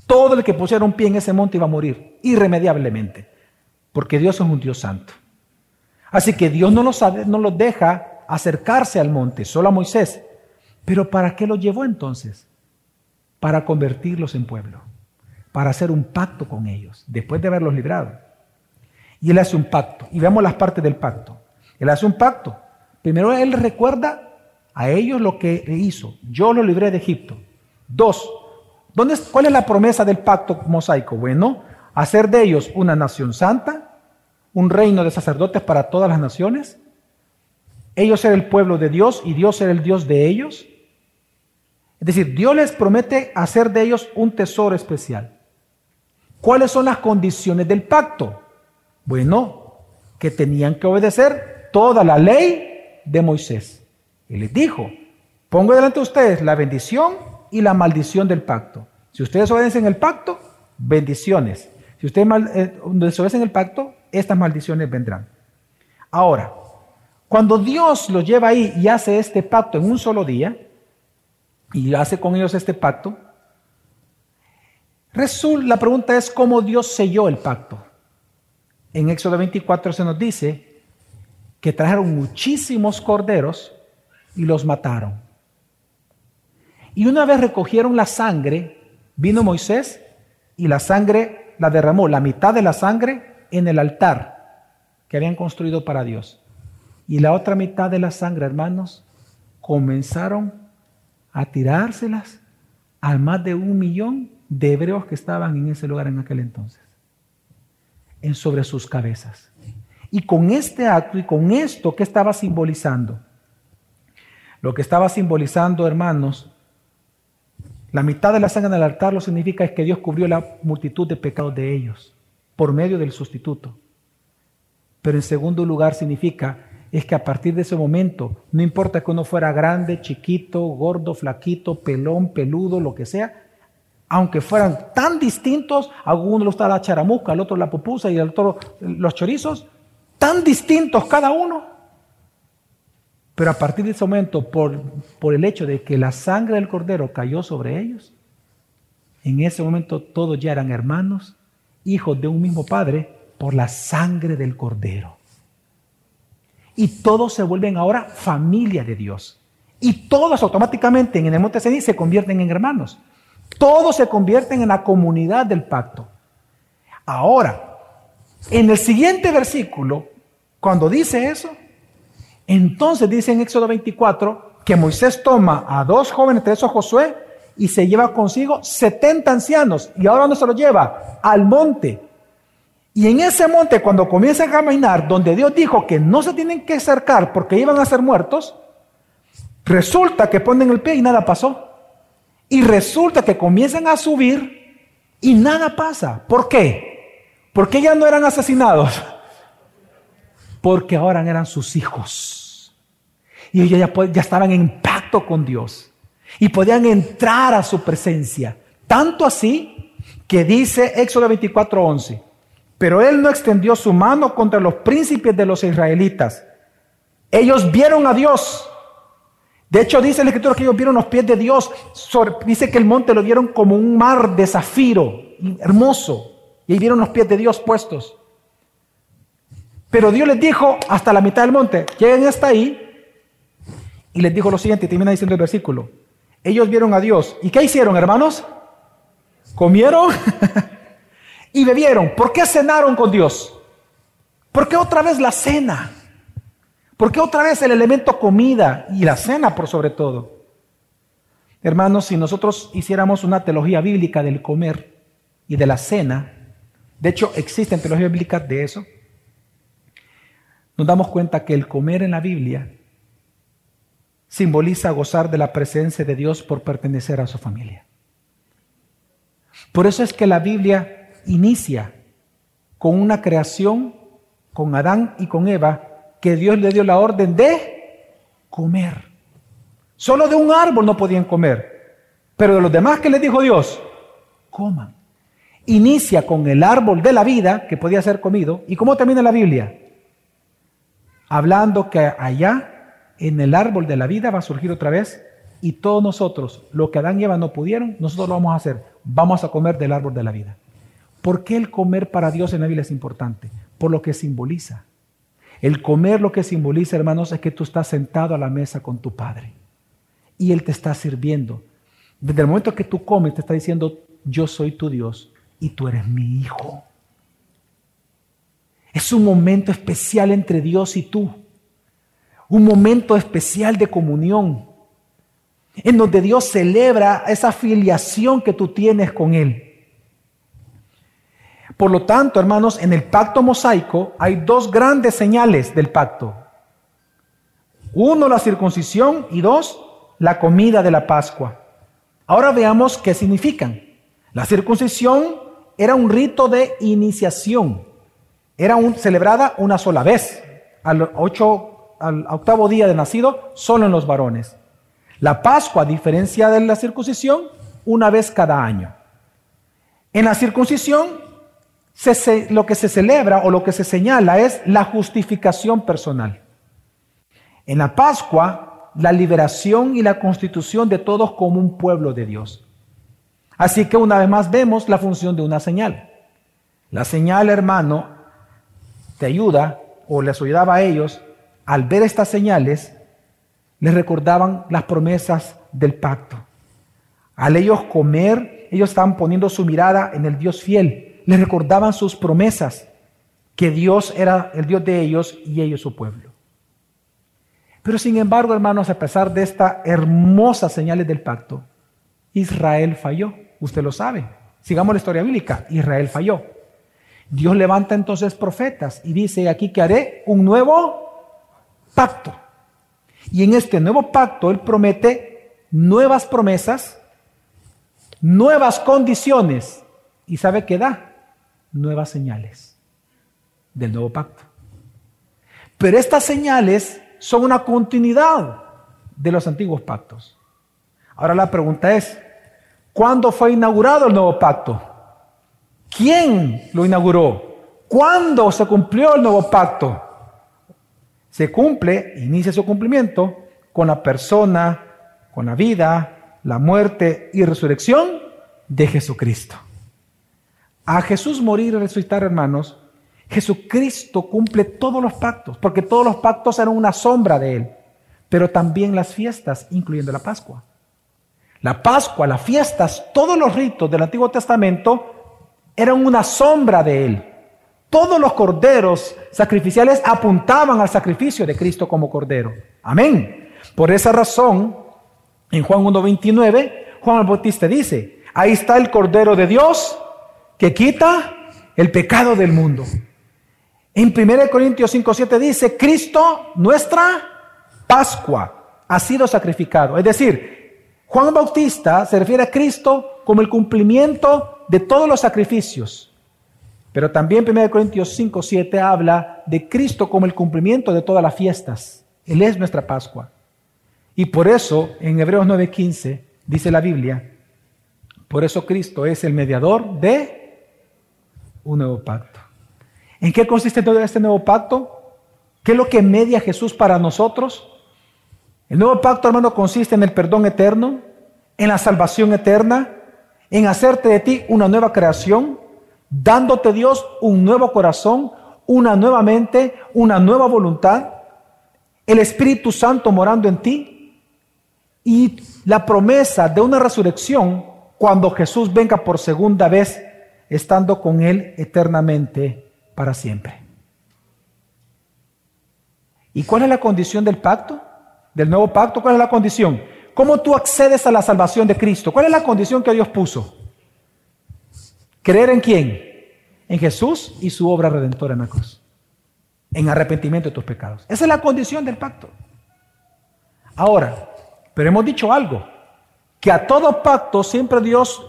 Todo el que pusiera un pie en ese monte iba a morir irremediablemente, porque Dios es un Dios santo. Así que Dios no los, no los deja acercarse al monte, solo a Moisés. Pero ¿para qué los llevó entonces? Para convertirlos en pueblo, para hacer un pacto con ellos, después de haberlos librado. Y él hace un pacto. Y vemos las partes del pacto. Él hace un pacto. Primero él recuerda a ellos lo que hizo. Yo lo libré de Egipto. Dos, ¿dónde, ¿cuál es la promesa del pacto mosaico? Bueno, hacer de ellos una nación santa, un reino de sacerdotes para todas las naciones. Ellos ser el pueblo de Dios y Dios ser el Dios de ellos. Es decir, Dios les promete hacer de ellos un tesoro especial. ¿Cuáles son las condiciones del pacto? Bueno, que tenían que obedecer toda la ley de Moisés. Y les dijo, pongo delante de ustedes la bendición y la maldición del pacto. Si ustedes obedecen el pacto, bendiciones. Si ustedes eh, desobedecen el pacto, estas maldiciones vendrán. Ahora, cuando Dios los lleva ahí y hace este pacto en un solo día, y hace con ellos este pacto, la pregunta es cómo Dios selló el pacto. En Éxodo 24 se nos dice que trajeron muchísimos corderos y los mataron. Y una vez recogieron la sangre, vino Moisés y la sangre la derramó, la mitad de la sangre en el altar que habían construido para Dios. Y la otra mitad de la sangre, hermanos, comenzaron a tirárselas al más de un millón de hebreos que estaban en ese lugar en aquel entonces, en sobre sus cabezas. Y con este acto y con esto, ¿qué estaba simbolizando? Lo que estaba simbolizando, hermanos, la mitad de la sangre en el altar lo significa es que Dios cubrió la multitud de pecados de ellos por medio del sustituto. Pero en segundo lugar significa es que a partir de ese momento, no importa que uno fuera grande, chiquito, gordo, flaquito, pelón, peludo, lo que sea, aunque fueran tan distintos, a uno le gusta la charamusca, al otro la pupusa y al otro los chorizos, tan distintos cada uno. Pero a partir de ese momento, por, por el hecho de que la sangre del cordero cayó sobre ellos, en ese momento todos ya eran hermanos, hijos de un mismo padre, por la sangre del cordero. Y todos se vuelven ahora familia de Dios. Y todos automáticamente en el monte Cení se convierten en hermanos. Todos se convierten en la comunidad del pacto. Ahora, en el siguiente versículo, cuando dice eso, entonces dice en Éxodo 24 que Moisés toma a dos jóvenes, de esos Josué, y se lleva consigo 70 ancianos. ¿Y ahora dónde se los lleva? Al monte. Y en ese monte, cuando comienzan a caminar, donde Dios dijo que no se tienen que acercar porque iban a ser muertos, resulta que ponen el pie y nada pasó. Y resulta que comienzan a subir y nada pasa. ¿Por qué? Porque ya no eran asesinados. Porque ahora eran sus hijos. Y ellos ya, estaban en pacto con Dios. Y podían entrar a su presencia. Tanto así que dice Éxodo 24:11. Pero él no extendió su mano contra los príncipes de los israelitas. Ellos vieron a Dios de hecho, dice el escritor que ellos vieron los pies de Dios. Dice que el monte lo vieron como un mar de zafiro, hermoso. Y ahí vieron los pies de Dios puestos. Pero Dios les dijo hasta la mitad del monte, lleguen hasta ahí. Y les dijo lo siguiente, termina diciendo el versículo. Ellos vieron a Dios. ¿Y qué hicieron, hermanos? Comieron y bebieron. ¿Por qué cenaron con Dios? ¿Por qué otra vez la cena? ¿Por qué otra vez el elemento comida y la cena por sobre todo? Hermanos, si nosotros hiciéramos una teología bíblica del comer y de la cena, de hecho existen teologías bíblicas de eso, nos damos cuenta que el comer en la Biblia simboliza gozar de la presencia de Dios por pertenecer a su familia. Por eso es que la Biblia inicia con una creación, con Adán y con Eva, que Dios le dio la orden de comer. Solo de un árbol no podían comer. Pero de los demás que les dijo Dios, coman. Inicia con el árbol de la vida que podía ser comido. ¿Y cómo termina la Biblia? Hablando que allá, en el árbol de la vida, va a surgir otra vez. Y todos nosotros, lo que Adán y Eva no pudieron, nosotros lo vamos a hacer. Vamos a comer del árbol de la vida. ¿Por qué el comer para Dios en la es importante? Por lo que simboliza. El comer lo que simboliza, hermanos, es que tú estás sentado a la mesa con tu Padre y Él te está sirviendo. Desde el momento que tú comes, te está diciendo, yo soy tu Dios y tú eres mi hijo. Es un momento especial entre Dios y tú. Un momento especial de comunión. En donde Dios celebra esa filiación que tú tienes con Él. Por lo tanto, hermanos, en el pacto mosaico hay dos grandes señales del pacto. Uno, la circuncisión y dos, la comida de la Pascua. Ahora veamos qué significan. La circuncisión era un rito de iniciación. Era un, celebrada una sola vez, al, ocho, al octavo día de nacido, solo en los varones. La Pascua, a diferencia de la circuncisión, una vez cada año. En la circuncisión, lo que se celebra o lo que se señala es la justificación personal. En la Pascua, la liberación y la constitución de todos como un pueblo de Dios. Así que una vez más vemos la función de una señal. La señal, hermano, te ayuda o les ayudaba a ellos al ver estas señales, les recordaban las promesas del pacto. Al ellos comer, ellos estaban poniendo su mirada en el Dios fiel, les recordaban sus promesas, que Dios era el Dios de ellos y ellos su pueblo. Pero sin embargo, hermanos, a pesar de estas hermosas señales del pacto, Israel falló. Usted lo sabe. Sigamos la historia bíblica. Israel falló. Dios levanta entonces profetas y dice aquí que haré un nuevo pacto. Y en este nuevo pacto Él promete nuevas promesas, nuevas condiciones y ¿sabe qué da? Nuevas señales del nuevo pacto. Pero estas señales son una continuidad de los antiguos pactos. Ahora la pregunta es, ¿cuándo fue inaugurado el nuevo pacto? ¿Quién lo inauguró? ¿Cuándo se cumplió el nuevo pacto? Se cumple, inicia su cumplimiento con la persona, con la vida, la muerte y resurrección de Jesucristo. A Jesús morir y resucitar, hermanos, Jesucristo cumple todos los pactos, porque todos los pactos eran una sombra de Él, pero también las fiestas, incluyendo la Pascua. La Pascua, las fiestas, todos los ritos del Antiguo Testamento eran una sombra de Él. Todos los corderos sacrificiales apuntaban al sacrificio de Cristo como cordero. Amén. Por esa razón, en Juan 1.29, Juan el Bautista dice, ahí está el cordero de Dios que quita el pecado del mundo. En 1 Corintios 5.7 dice, Cristo, nuestra Pascua, ha sido sacrificado. Es decir, Juan Bautista se refiere a Cristo como el cumplimiento de todos los sacrificios. Pero también 1 Corintios 5, 7 habla de Cristo como el cumplimiento de todas las fiestas. Él es nuestra Pascua. Y por eso en Hebreos 9:15 dice la Biblia, por eso Cristo es el mediador de un nuevo pacto. ¿En qué consiste todo este nuevo pacto? ¿Qué es lo que media Jesús para nosotros? El nuevo pacto, hermano, consiste en el perdón eterno, en la salvación eterna, en hacerte de ti una nueva creación, dándote Dios un nuevo corazón, una nueva mente, una nueva voluntad, el Espíritu Santo morando en ti y la promesa de una resurrección cuando Jesús venga por segunda vez, estando con Él eternamente para siempre. ¿Y cuál es la condición del pacto? Del nuevo pacto, ¿cuál es la condición? ¿Cómo tú accedes a la salvación de Cristo? ¿Cuál es la condición que Dios puso? ¿Creer en quién? En Jesús y su obra redentora en la cruz. En arrepentimiento de tus pecados. Esa es la condición del pacto. Ahora, pero hemos dicho algo, que a todo pacto siempre Dios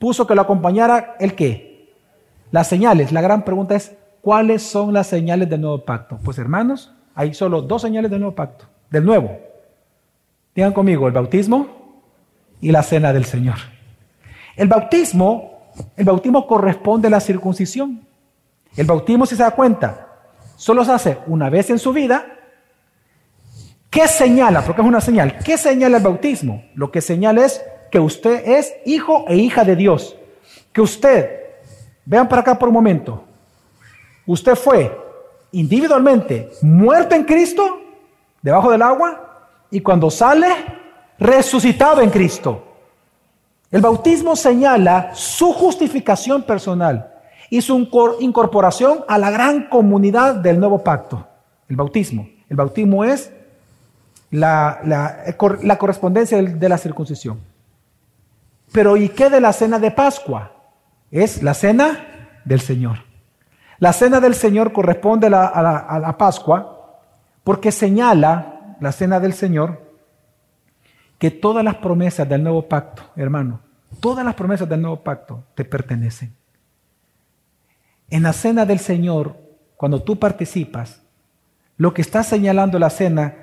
puso que lo acompañara el qué? Las señales. La gran pregunta es, ¿cuáles son las señales del nuevo pacto? Pues hermanos, hay solo dos señales del nuevo pacto, del nuevo. Digan conmigo, el bautismo y la cena del Señor. El bautismo, el bautismo corresponde a la circuncisión. El bautismo, si se da cuenta, solo se hace una vez en su vida. ¿Qué señala? Porque es una señal. ¿Qué señala el bautismo? Lo que señala es que usted es hijo e hija de Dios. Que usted, vean para acá por un momento, usted fue individualmente muerto en Cristo, debajo del agua, y cuando sale, resucitado en Cristo. El bautismo señala su justificación personal y su incorporación a la gran comunidad del nuevo pacto. El bautismo. El bautismo es la, la correspondencia de la circuncisión. Pero ¿y qué de la cena de Pascua? Es la cena del Señor. La cena del Señor corresponde a la Pascua porque señala la cena del Señor, que todas las promesas del nuevo pacto, hermano, todas las promesas del nuevo pacto te pertenecen. En la cena del Señor, cuando tú participas, lo que está señalando la cena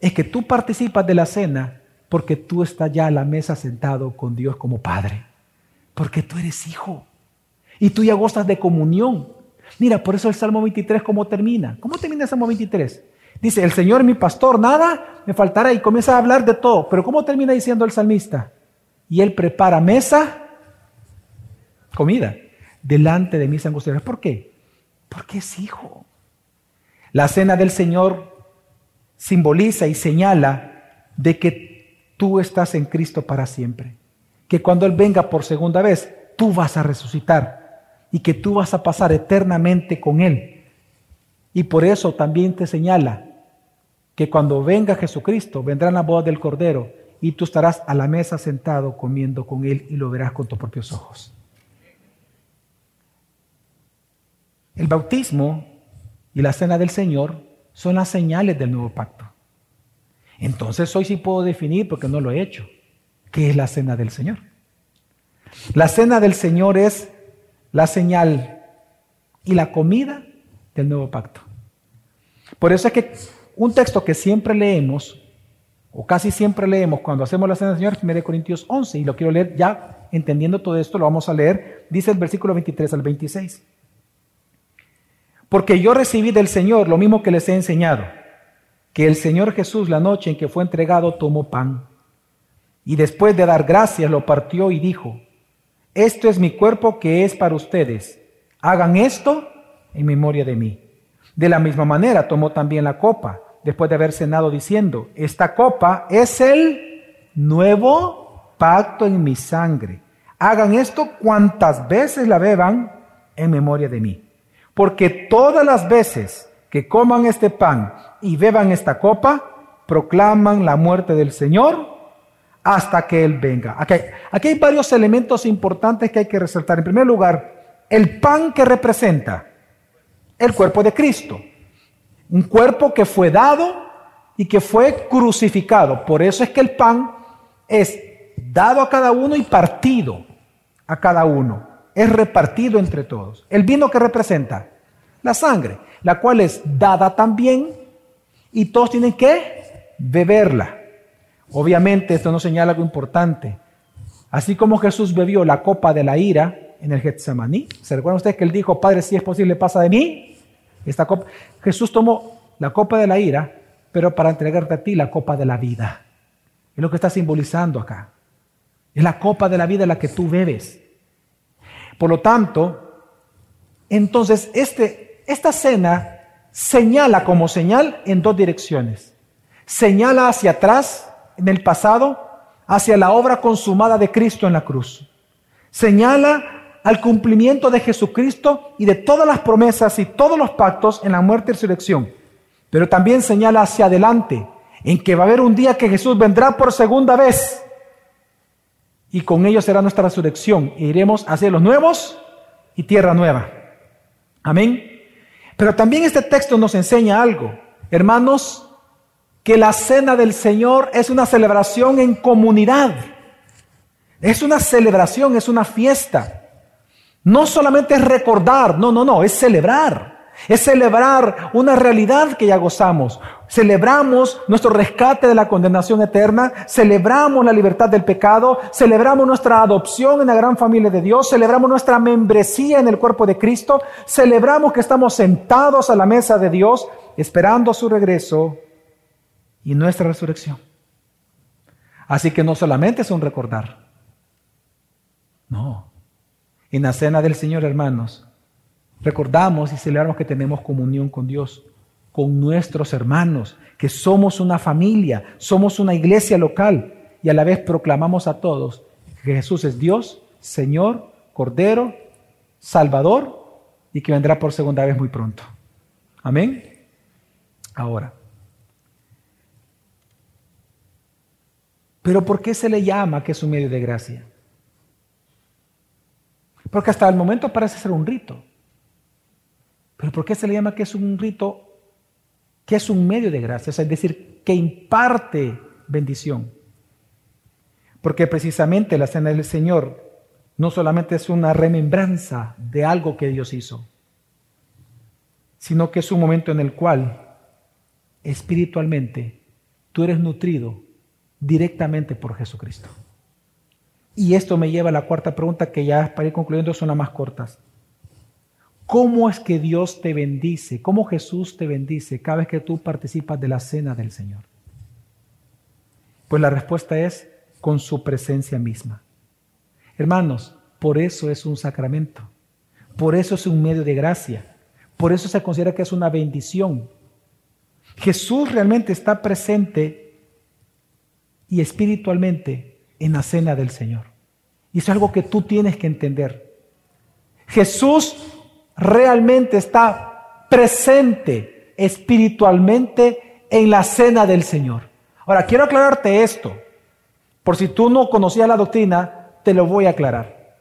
es que tú participas de la cena porque tú estás ya a la mesa sentado con Dios como Padre, porque tú eres hijo y tú ya gozas de comunión. Mira, por eso el Salmo 23, ¿cómo termina? ¿Cómo termina el Salmo 23? Dice, el Señor mi pastor, nada me faltará y comienza a hablar de todo. Pero ¿cómo termina diciendo el salmista? Y Él prepara mesa, comida, delante de mis angustias. ¿Por qué? Porque es hijo. La cena del Señor simboliza y señala de que tú estás en Cristo para siempre. Que cuando Él venga por segunda vez, tú vas a resucitar y que tú vas a pasar eternamente con Él. Y por eso también te señala que cuando venga Jesucristo, vendrán la boda del Cordero y tú estarás a la mesa sentado comiendo con Él y lo verás con tus propios ojos. El bautismo y la cena del Señor son las señales del nuevo pacto. Entonces hoy sí puedo definir, porque no lo he hecho, qué es la cena del Señor. La cena del Señor es la señal y la comida del nuevo pacto. Por eso es que un texto que siempre leemos, o casi siempre leemos cuando hacemos la cena del Señor, es 1 Corintios 11, y lo quiero leer ya entendiendo todo esto, lo vamos a leer, dice el versículo 23 al 26. Porque yo recibí del Señor lo mismo que les he enseñado, que el Señor Jesús la noche en que fue entregado tomó pan, y después de dar gracias lo partió y dijo, esto es mi cuerpo que es para ustedes. Hagan esto en memoria de mí. De la misma manera tomó también la copa, después de haber cenado, diciendo, esta copa es el nuevo pacto en mi sangre. Hagan esto cuantas veces la beban en memoria de mí. Porque todas las veces que coman este pan y beban esta copa, proclaman la muerte del Señor hasta que Él venga. Aquí hay, varios elementos importantes que hay que resaltar. En primer lugar, el pan que representa el cuerpo de Cristo. Un cuerpo que fue dado y que fue crucificado. Por eso es que el pan es dado a cada uno y partido a cada uno. Es repartido entre todos. El vino que representa la sangre, la cual es dada también y todos tienen que beberla. Obviamente esto no señala algo importante. Así como Jesús bebió la copa de la ira en el Getsemaní, ¿se recuerdan ustedes que él dijo, Padre, si es posible, pasa de mí? Esta copa, Jesús tomó la copa de la ira, pero para entregarte a ti la copa de la vida. Es lo que está simbolizando acá. Es la copa de la vida la que tú bebes. Por lo tanto, entonces este, esta cena señala como señal en dos direcciones. Señala hacia atrás en el pasado hacia la obra consumada de Cristo en la cruz. Señala al cumplimiento de Jesucristo y de todas las promesas y todos los pactos en la muerte y resurrección. Pero también señala hacia adelante, en que va a haber un día que Jesús vendrá por segunda vez. Y con ello será nuestra resurrección. E iremos a cielos nuevos y tierra nueva. Amén. Pero también este texto nos enseña algo. Hermanos, que la cena del Señor es una celebración en comunidad. Es una celebración, es una fiesta. No solamente es recordar, no, no, no, es celebrar. Es celebrar una realidad que ya gozamos. Celebramos nuestro rescate de la condenación eterna, celebramos la libertad del pecado, celebramos nuestra adopción en la gran familia de Dios, celebramos nuestra membresía en el cuerpo de Cristo, celebramos que estamos sentados a la mesa de Dios esperando su regreso y nuestra resurrección. Así que no solamente es un recordar. No. En la cena del Señor, hermanos, recordamos y celebramos que tenemos comunión con Dios, con nuestros hermanos, que somos una familia, somos una iglesia local y a la vez proclamamos a todos que Jesús es Dios, Señor, Cordero, Salvador y que vendrá por segunda vez muy pronto. Amén. Ahora, Pero ¿por qué se le llama que es un medio de gracia? Porque hasta el momento parece ser un rito. Pero ¿por qué se le llama que es un rito, que es un medio de gracia? es decir, que imparte bendición. Porque precisamente la cena del Señor no solamente es una remembranza de algo que Dios hizo, sino que es un momento en el cual espiritualmente tú eres nutrido directamente por Jesucristo. Y esto me lleva a la cuarta pregunta que ya para ir concluyendo son las más cortas. ¿Cómo es que Dios te bendice? ¿Cómo Jesús te bendice cada vez que tú participas de la cena del Señor? Pues la respuesta es con su presencia misma. Hermanos, por eso es un sacramento. Por eso es un medio de gracia. Por eso se considera que es una bendición. Jesús realmente está presente y espiritualmente en la cena del Señor. Y es algo que tú tienes que entender. Jesús realmente está presente espiritualmente en la cena del Señor. Ahora, quiero aclararte esto. Por si tú no conocías la doctrina, te lo voy a aclarar.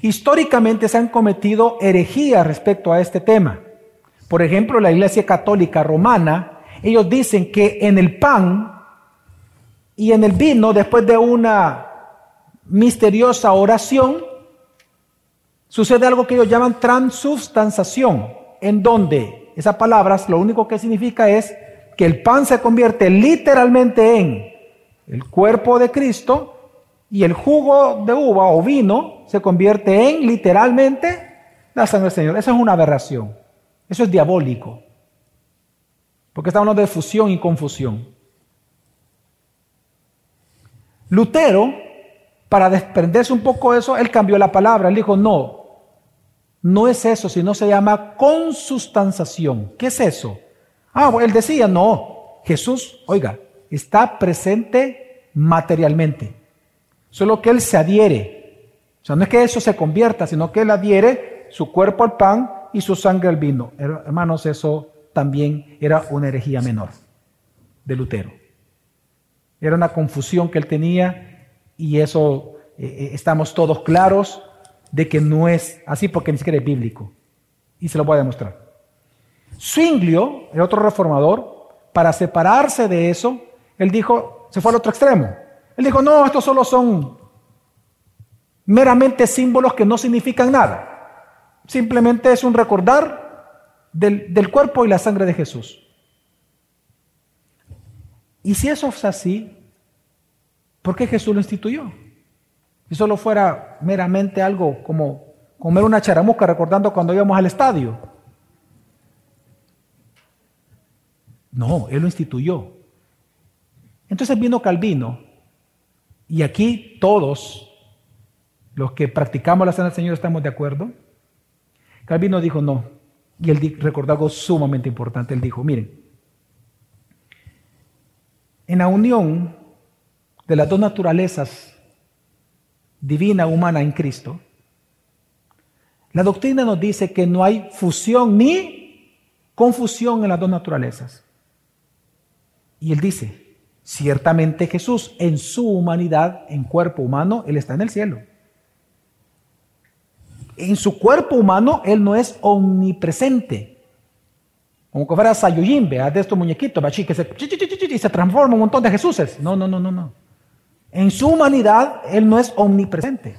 Históricamente se han cometido herejías respecto a este tema. Por ejemplo, la Iglesia Católica Romana, ellos dicen que en el pan y en el vino, después de una misteriosa oración, sucede algo que ellos llaman transubstanciación, en donde esa palabra lo único que significa es que el pan se convierte literalmente en el cuerpo de Cristo y el jugo de uva o vino se convierte en literalmente la sangre del Señor. Eso es una aberración. Eso es diabólico. Porque estamos hablando de fusión y confusión. Lutero, para desprenderse un poco de eso, él cambió la palabra. Él dijo, no, no es eso, sino se llama consustanciación. ¿Qué es eso? Ah, él decía, no, Jesús, oiga, está presente materialmente. Solo que Él se adhiere. O sea, no es que eso se convierta, sino que Él adhiere su cuerpo al pan y su sangre al vino. Hermanos, eso también era una herejía menor de Lutero. Era una confusión que él tenía y eso eh, eh, estamos todos claros de que no es así porque ni siquiera es bíblico. Y se lo voy a demostrar. Zwinglio, el otro reformador, para separarse de eso, él dijo, se fue al otro extremo. Él dijo, no, estos solo son meramente símbolos que no significan nada. Simplemente es un recordar del, del cuerpo y la sangre de Jesús. Y si eso es así, ¿por qué Jesús lo instituyó? Si solo fuera meramente algo como comer una charamusca recordando cuando íbamos al estadio. No, Él lo instituyó. Entonces vino Calvino y aquí todos los que practicamos la cena del Señor estamos de acuerdo. Calvino dijo no. Y él recordó algo sumamente importante. Él dijo, miren, en la unión de las dos naturalezas, divina, humana en Cristo, la doctrina nos dice que no hay fusión ni confusión en las dos naturalezas. Y él dice, Ciertamente Jesús en su humanidad, en cuerpo humano, Él está en el cielo. En su cuerpo humano Él no es omnipresente. Como que fuera Sayujin, de estos muñequitos, que se, y se transforma un montón de Jesuses. No, no, no, no, no. En su humanidad Él no es omnipresente.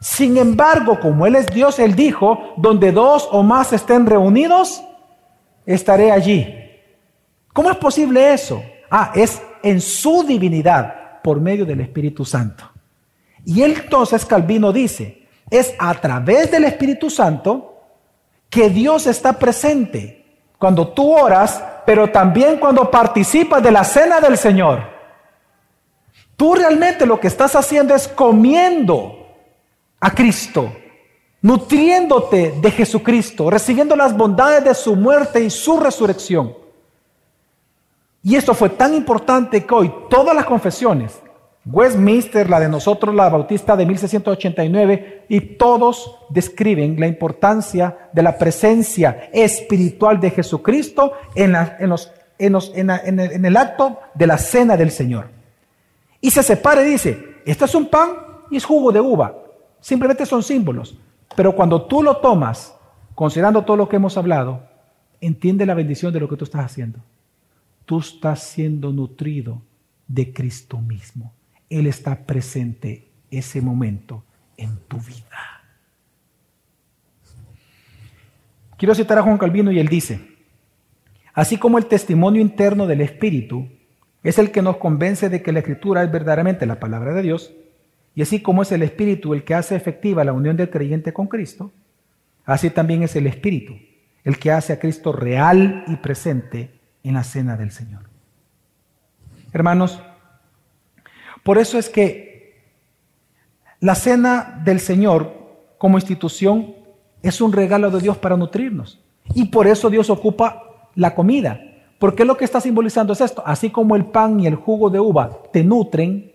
Sin embargo, como Él es Dios, Él dijo, donde dos o más estén reunidos, estaré allí. ¿Cómo es posible eso? Ah, es en su divinidad por medio del Espíritu Santo. Y entonces Calvino dice, es a través del Espíritu Santo que Dios está presente cuando tú oras, pero también cuando participas de la cena del Señor. Tú realmente lo que estás haciendo es comiendo a Cristo, nutriéndote de Jesucristo, recibiendo las bondades de su muerte y su resurrección. Y esto fue tan importante que hoy todas las confesiones, Westminster, la de nosotros, la bautista de 1689, y todos describen la importancia de la presencia espiritual de Jesucristo en, en, el, acto de la cena del Señor. Y se separa y dice, este es un pan y es jugo de uva. Simplemente son símbolos. Pero cuando tú lo tomas, considerando todo lo que hemos hablado, entiende la bendición de lo que tú estás haciendo tú estás siendo nutrido de Cristo mismo. Él está presente ese momento en tu vida. Quiero citar a Juan Calvino y él dice, así como el testimonio interno del Espíritu es el que nos convence de que la Escritura es verdaderamente la palabra de Dios, y así como es el Espíritu el que hace efectiva la unión del creyente con Cristo, así también es el Espíritu el que hace a Cristo real y presente en la cena del Señor. Hermanos, por eso es que la cena del Señor como institución es un regalo de Dios para nutrirnos. Y por eso Dios ocupa la comida. Porque lo que está simbolizando es esto. Así como el pan y el jugo de uva te nutren,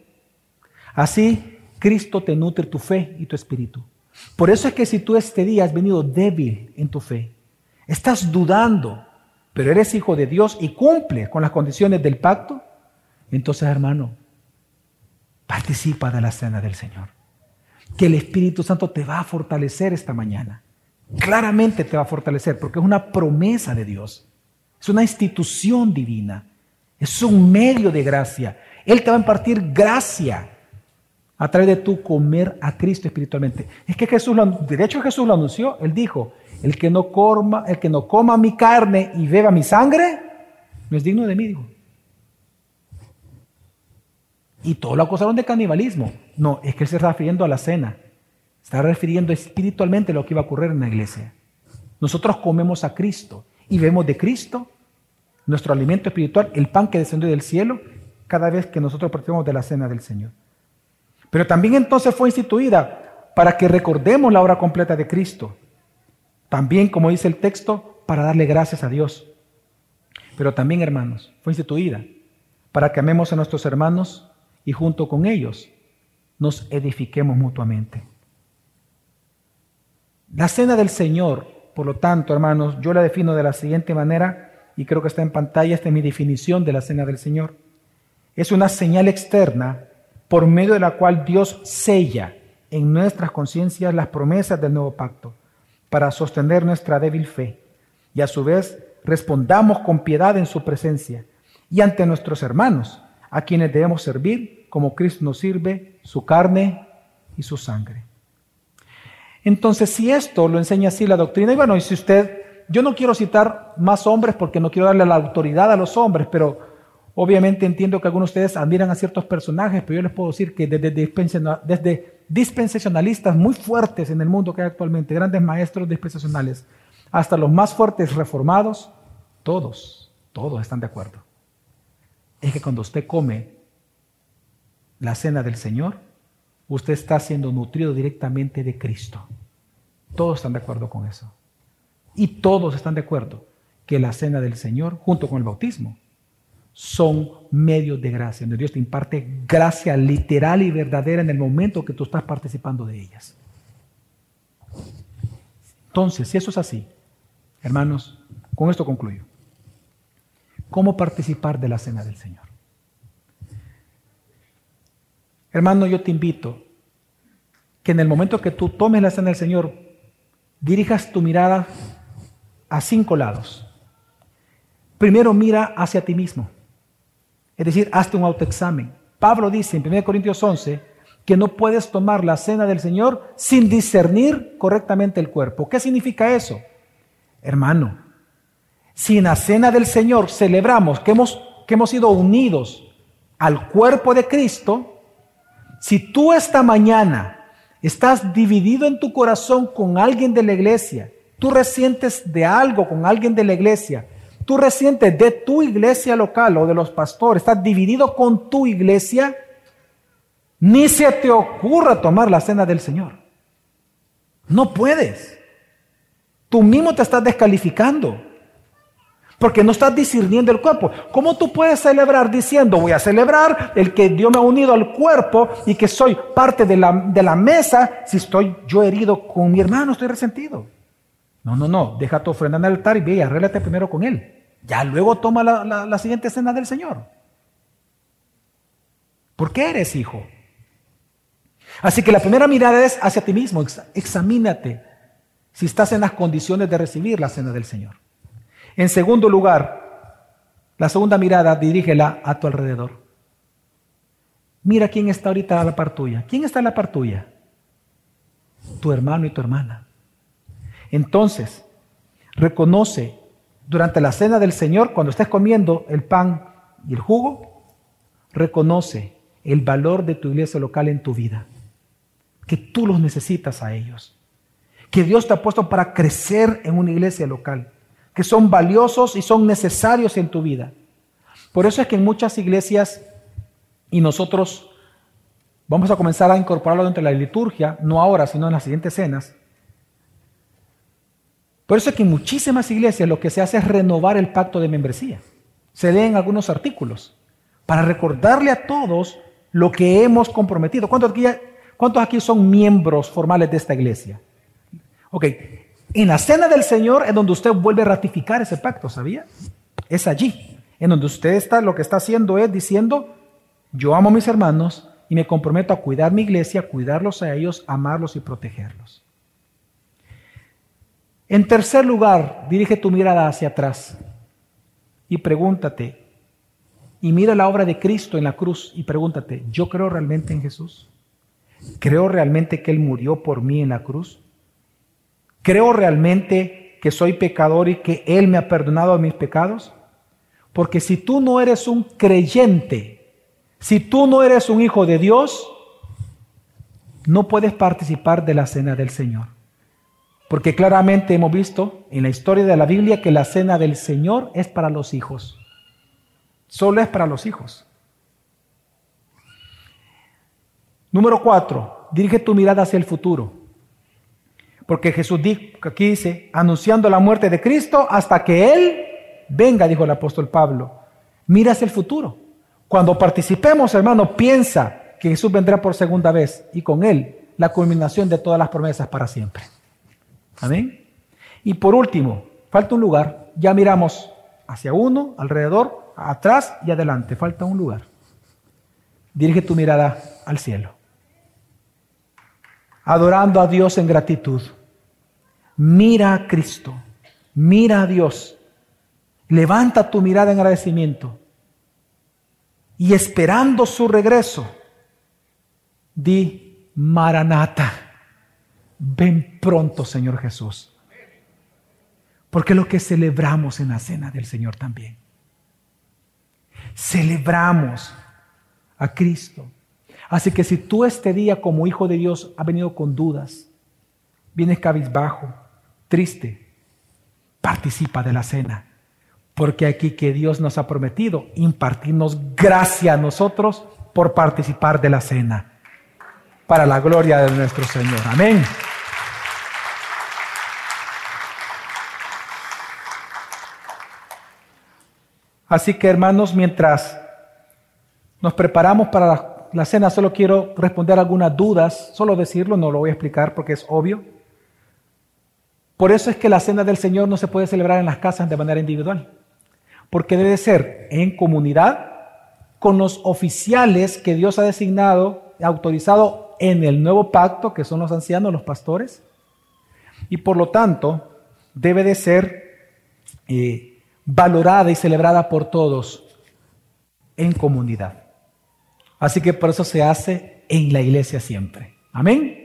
así Cristo te nutre tu fe y tu espíritu. Por eso es que si tú este día has venido débil en tu fe, estás dudando, pero eres hijo de Dios y cumple con las condiciones del pacto, entonces hermano, participa de la cena del Señor. Que el Espíritu Santo te va a fortalecer esta mañana. Claramente te va a fortalecer porque es una promesa de Dios. Es una institución divina. Es un medio de gracia. Él te va a impartir gracia a través de tu comer a Cristo espiritualmente. Es que Jesús, lo, de hecho Jesús lo anunció. Él dijo, el que no coma, el que no coma mi carne y beba mi sangre, no es digno de mí, dijo. Y todo lo acusaron de canibalismo. No, es que él se está refiriendo a la cena. Está refiriendo espiritualmente lo que iba a ocurrir en la iglesia. Nosotros comemos a Cristo y vemos de Cristo nuestro alimento espiritual, el pan que descendió del cielo, cada vez que nosotros partimos de la cena del Señor. Pero también entonces fue instituida para que recordemos la obra completa de Cristo. También, como dice el texto, para darle gracias a Dios. Pero también, hermanos, fue instituida para que amemos a nuestros hermanos y junto con ellos nos edifiquemos mutuamente. La cena del Señor, por lo tanto, hermanos, yo la defino de la siguiente manera, y creo que está en pantalla, esta es mi definición de la cena del Señor. Es una señal externa por medio de la cual Dios sella en nuestras conciencias las promesas del nuevo pacto para sostener nuestra débil fe y a su vez respondamos con piedad en su presencia y ante nuestros hermanos, a quienes debemos servir como Cristo nos sirve su carne y su sangre. Entonces, si esto lo enseña así la doctrina, y bueno, y si usted, yo no quiero citar más hombres porque no quiero darle la autoridad a los hombres, pero obviamente entiendo que algunos de ustedes admiran a ciertos personajes, pero yo les puedo decir que desde, desde dispensacionalistas muy fuertes en el mundo que hay actualmente, grandes maestros dispensacionales, hasta los más fuertes reformados, todos, todos están de acuerdo. Es que cuando usted come la cena del Señor, usted está siendo nutrido directamente de Cristo. Todos están de acuerdo con eso. Y todos están de acuerdo que la cena del Señor, junto con el bautismo, son medios de gracia, donde Dios te imparte gracia literal y verdadera en el momento que tú estás participando de ellas. Entonces, si eso es así, hermanos, con esto concluyo. ¿Cómo participar de la cena del Señor? Hermano, yo te invito que en el momento que tú tomes la cena del Señor, dirijas tu mirada a cinco lados. Primero mira hacia ti mismo. Es decir, hazte un autoexamen. Pablo dice en 1 Corintios 11 que no puedes tomar la cena del Señor sin discernir correctamente el cuerpo. ¿Qué significa eso? Hermano, si en la cena del Señor celebramos que hemos, que hemos sido unidos al cuerpo de Cristo, si tú esta mañana estás dividido en tu corazón con alguien de la iglesia, tú resientes de algo con alguien de la iglesia, tú resientes de tu iglesia local o de los pastores, estás dividido con tu iglesia, ni se te ocurra tomar la cena del Señor. No puedes. Tú mismo te estás descalificando porque no estás discerniendo el cuerpo. ¿Cómo tú puedes celebrar diciendo, voy a celebrar el que Dios me ha unido al cuerpo y que soy parte de la, de la mesa si estoy yo herido con mi hermano, estoy resentido? No, no, no, deja tu ofrenda en el altar y ve y arréglate primero con él. Ya luego toma la, la siguiente cena del Señor. ¿Por qué eres hijo? Así que la primera mirada es hacia ti mismo, examínate si estás en las condiciones de recibir la cena del Señor. En segundo lugar, la segunda mirada dirígela a tu alrededor. Mira quién está ahorita a la par tuya. ¿Quién está a la par tuya? Tu hermano y tu hermana. Entonces, Reconoce durante la cena del Señor, cuando estés comiendo el pan y el jugo, reconoce el valor de tu iglesia local en tu vida, que tú los necesitas a ellos, que Dios te ha puesto para crecer en una iglesia local, que son valiosos y son necesarios en tu vida. Por eso es que en muchas iglesias, y nosotros vamos a comenzar a incorporarlo dentro de la liturgia, no ahora, sino en las siguientes cenas, por eso es que en muchísimas iglesias lo que se hace es renovar el pacto de membresía. Se leen algunos artículos para recordarle a todos lo que hemos comprometido. ¿Cuántos aquí, ¿Cuántos aquí son miembros formales de esta iglesia? Ok, en la cena del Señor es donde usted vuelve a ratificar ese pacto, ¿sabía? Es allí, en donde usted está, lo que está haciendo es diciendo, yo amo a mis hermanos y me comprometo a cuidar mi iglesia, cuidarlos a ellos, amarlos y protegerlos. En tercer lugar, dirige tu mirada hacia atrás y pregúntate, y mira la obra de Cristo en la cruz y pregúntate, ¿yo creo realmente en Jesús? ¿Creo realmente que Él murió por mí en la cruz? ¿Creo realmente que soy pecador y que Él me ha perdonado mis pecados? Porque si tú no eres un creyente, si tú no eres un hijo de Dios, no puedes participar de la cena del Señor. Porque claramente hemos visto en la historia de la Biblia que la cena del Señor es para los hijos. Solo es para los hijos. Número cuatro, dirige tu mirada hacia el futuro. Porque Jesús aquí dice, anunciando la muerte de Cristo hasta que Él venga, dijo el apóstol Pablo. Mira hacia el futuro. Cuando participemos, hermano, piensa que Jesús vendrá por segunda vez y con Él la culminación de todas las promesas para siempre. Amén. Y por último, falta un lugar. Ya miramos hacia uno, alrededor, atrás y adelante. Falta un lugar. Dirige tu mirada al cielo. Adorando a Dios en gratitud. Mira a Cristo. Mira a Dios. Levanta tu mirada en agradecimiento. Y esperando su regreso, di Maranata ven pronto, Señor Jesús. Porque lo que celebramos en la cena del Señor también. Celebramos a Cristo. Así que si tú este día como hijo de Dios has venido con dudas, vienes cabizbajo, triste, participa de la cena. Porque aquí que Dios nos ha prometido impartirnos gracia a nosotros por participar de la cena. Para la gloria de nuestro Señor. Amén. Así que hermanos, mientras nos preparamos para la cena, solo quiero responder algunas dudas, solo decirlo, no lo voy a explicar porque es obvio. Por eso es que la cena del Señor no se puede celebrar en las casas de manera individual, porque debe ser en comunidad con los oficiales que Dios ha designado, autorizado en el nuevo pacto, que son los ancianos, los pastores, y por lo tanto debe de ser eh, valorada y celebrada por todos en comunidad. Así que por eso se hace en la iglesia siempre. Amén.